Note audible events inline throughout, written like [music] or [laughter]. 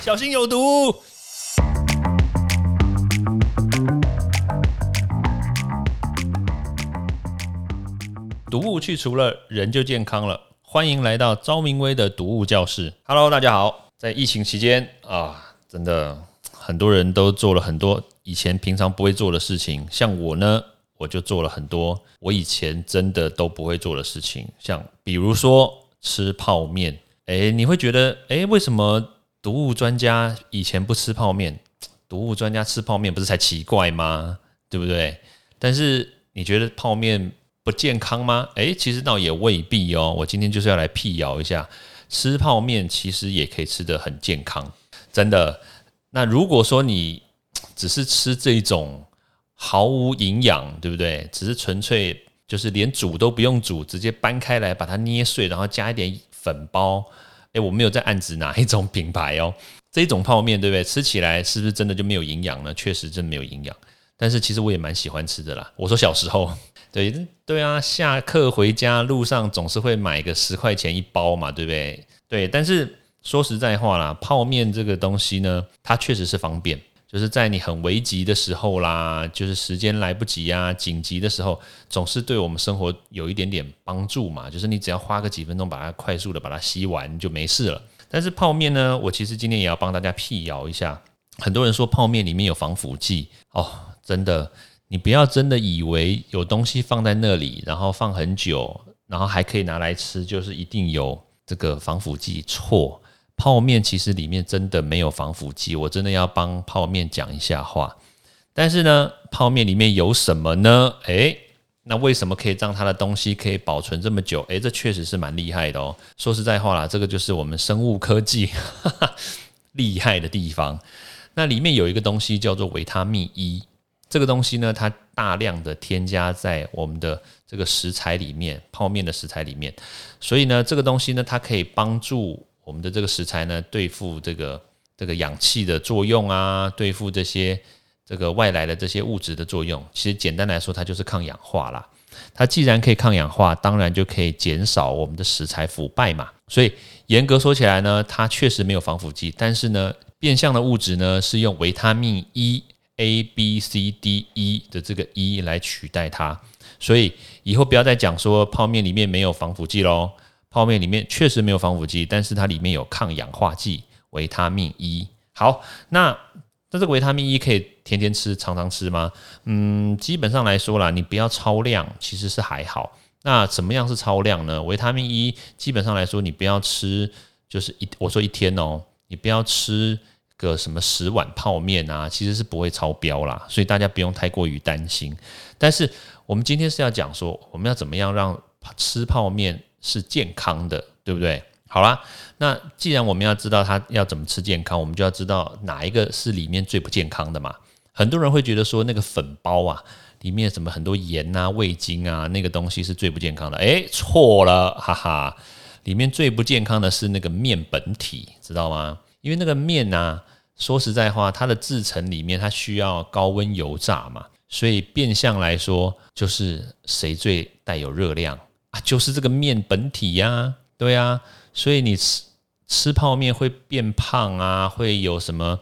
小心有毒。毒物去除了，人就健康了。欢迎来到昭明威的毒物教室。Hello，大家好。在疫情期间啊，真的很多人都做了很多以前平常不会做的事情。像我呢，我就做了很多我以前真的都不会做的事情。像比如说吃泡面，诶，你会觉得诶，为什么毒物专家以前不吃泡面？[tsk] 毒物专家吃泡面不是才奇怪吗？对不对？但是你觉得泡面？不健康吗？诶，其实倒也未必哦。我今天就是要来辟谣一下，吃泡面其实也可以吃得很健康，真的。那如果说你 [tsk] 只是吃这种毫无营养，对不对？只是纯粹就是连煮都不用煮，直接搬开来把它捏碎，然后加一点粉包。我没有在暗指哪一种品牌哦。[laughs] 这种泡面对不对？吃起来是不是真的就没有营养呢？确实真没有营养。但是其实我也蛮喜欢吃的啦。我说小时候。[laughs] 对对啊，下课回家路上总是会买个十块钱一包嘛，对不对？对，但是说实在话啦，泡面这个东西呢，它确实是方便，就是在你很危急的时候啦，就是时间来不及啊，紧急的时候，总是对我们生活有一点点帮助嘛。就是你只要花个几分钟把它快速的把它吸完就没事了。但是泡面呢，我其实今天也要帮大家辟谣一下，很多人说泡面里面有防腐剂哦，真的。你不要真的以为有东西放在那里，然后放很久，然后还可以拿来吃，就是一定有这个防腐剂。错，泡面其实里面真的没有防腐剂。我真的要帮泡面讲一下话。但是呢，泡面里面有什么呢？诶，那为什么可以让它的东西可以保存这么久？诶，这确实是蛮厉害的哦。说实在话啦，这个就是我们生物科技 [laughs] 厉害的地方。那里面有一个东西叫做维他命 E。这个东西呢，它大量的添加在我们的这个食材里面，泡面的食材里面，所以呢，这个东西呢，它可以帮助我们的这个食材呢，对付这个这个氧气的作用啊，对付这些这个外来的这些物质的作用。其实简单来说，它就是抗氧化啦。它既然可以抗氧化，当然就可以减少我们的食材腐败嘛。所以严格说起来呢，它确实没有防腐剂，但是呢，变相的物质呢，是用维他命 E。A B C D E 的这个 E 来取代它，所以以后不要再讲说泡面里面没有防腐剂喽。泡面里面确实没有防腐剂，但是它里面有抗氧化剂维他命 E。好，那那这个维他命 E 可以天天吃、常常吃吗？嗯，基本上来说啦，你不要超量，其实是还好。那怎么样是超量呢？维他命 E 基本上来说，你不要吃，就是一我说一天哦，你不要吃。个什么十碗泡面啊，其实是不会超标啦，所以大家不用太过于担心。但是我们今天是要讲说，我们要怎么样让吃泡面是健康的，对不对？好啦，那既然我们要知道它要怎么吃健康，我们就要知道哪一个是里面最不健康的嘛。很多人会觉得说那个粉包啊，里面什么很多盐啊、味精啊，那个东西是最不健康的。诶，错了，哈哈，里面最不健康的是那个面本体，知道吗？因为那个面呢，说实在话，它的制成里面它需要高温油炸嘛，所以变相来说，就是谁最带有热量啊？就是这个面本体呀，对啊，所以你吃吃泡面会变胖啊，会有什么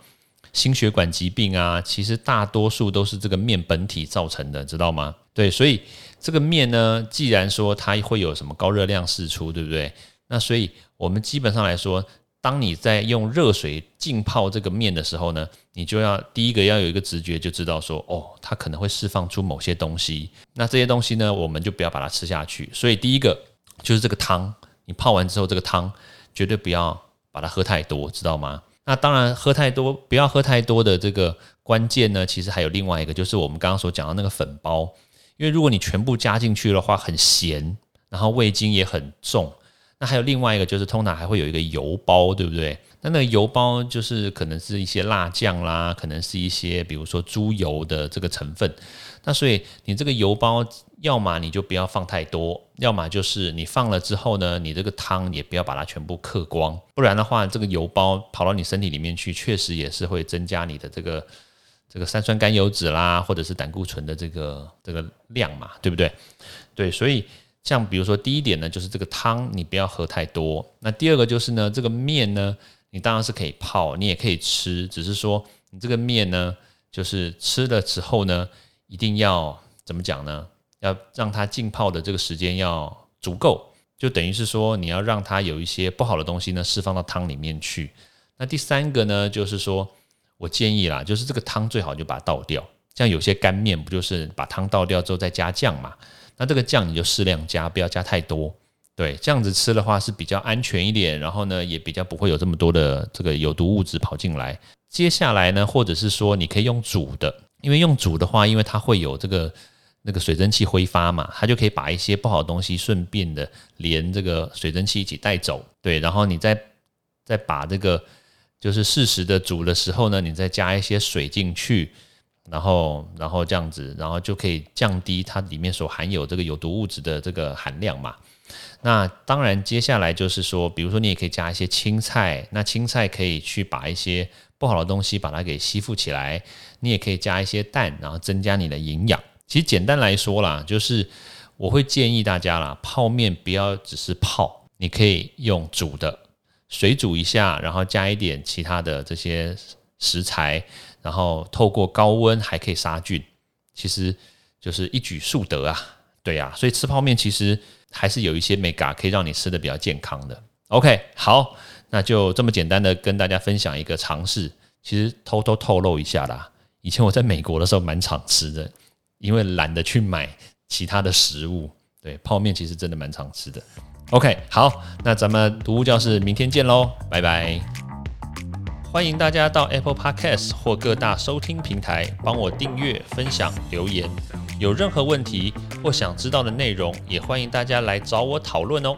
心血管疾病啊？其实大多数都是这个面本体造成的，知道吗？对，所以这个面呢，既然说它会有什么高热量释出，对不对？那所以我们基本上来说。当你在用热水浸泡这个面的时候呢，你就要第一个要有一个直觉，就知道说，哦，它可能会释放出某些东西。那这些东西呢，我们就不要把它吃下去。所以第一个就是这个汤，你泡完之后，这个汤绝对不要把它喝太多，知道吗？那当然，喝太多不要喝太多的这个关键呢，其实还有另外一个，就是我们刚刚所讲的那个粉包，因为如果你全部加进去的话，很咸，然后味精也很重。那还有另外一个，就是通常还会有一个油包，对不对？那那个油包就是可能是一些辣酱啦，可能是一些比如说猪油的这个成分。那所以你这个油包，要么你就不要放太多，要么就是你放了之后呢，你这个汤也不要把它全部嗑光，不然的话，这个油包跑到你身体里面去，确实也是会增加你的这个这个三酸甘油脂啦，或者是胆固醇的这个这个量嘛，对不对？对，所以。像比如说第一点呢，就是这个汤你不要喝太多。那第二个就是呢，这个面呢，你当然是可以泡，你也可以吃，只是说你这个面呢，就是吃了之后呢，一定要怎么讲呢？要让它浸泡的这个时间要足够，就等于是说你要让它有一些不好的东西呢释放到汤里面去。那第三个呢，就是说我建议啦，就是这个汤最好就把它倒掉。像有些干面不就是把汤倒掉之后再加酱嘛？那这个酱你就适量加，不要加太多。对，这样子吃的话是比较安全一点，然后呢也比较不会有这么多的这个有毒物质跑进来。接下来呢，或者是说你可以用煮的，因为用煮的话，因为它会有这个那个水蒸气挥发嘛，它就可以把一些不好的东西顺便的连这个水蒸气一起带走。对，然后你再再把这个就是适时的煮的时候呢，你再加一些水进去。然后，然后这样子，然后就可以降低它里面所含有这个有毒物质的这个含量嘛。那当然，接下来就是说，比如说你也可以加一些青菜，那青菜可以去把一些不好的东西把它给吸附起来。你也可以加一些蛋，然后增加你的营养。其实简单来说啦，就是我会建议大家啦，泡面不要只是泡，你可以用煮的，水煮一下，然后加一点其他的这些食材。然后透过高温还可以杀菌，其实就是一举数得啊，对呀，所以吃泡面其实还是有一些美感可以让你吃的比较健康的。OK，好，那就这么简单的跟大家分享一个尝试，其实偷偷透露一下啦，以前我在美国的时候蛮常吃的，因为懒得去买其他的食物，对，泡面其实真的蛮常吃的。OK，好，那咱们读物教室明天见喽，拜拜。欢迎大家到 Apple Podcast 或各大收听平台帮我订阅、分享、留言。有任何问题或想知道的内容，也欢迎大家来找我讨论哦。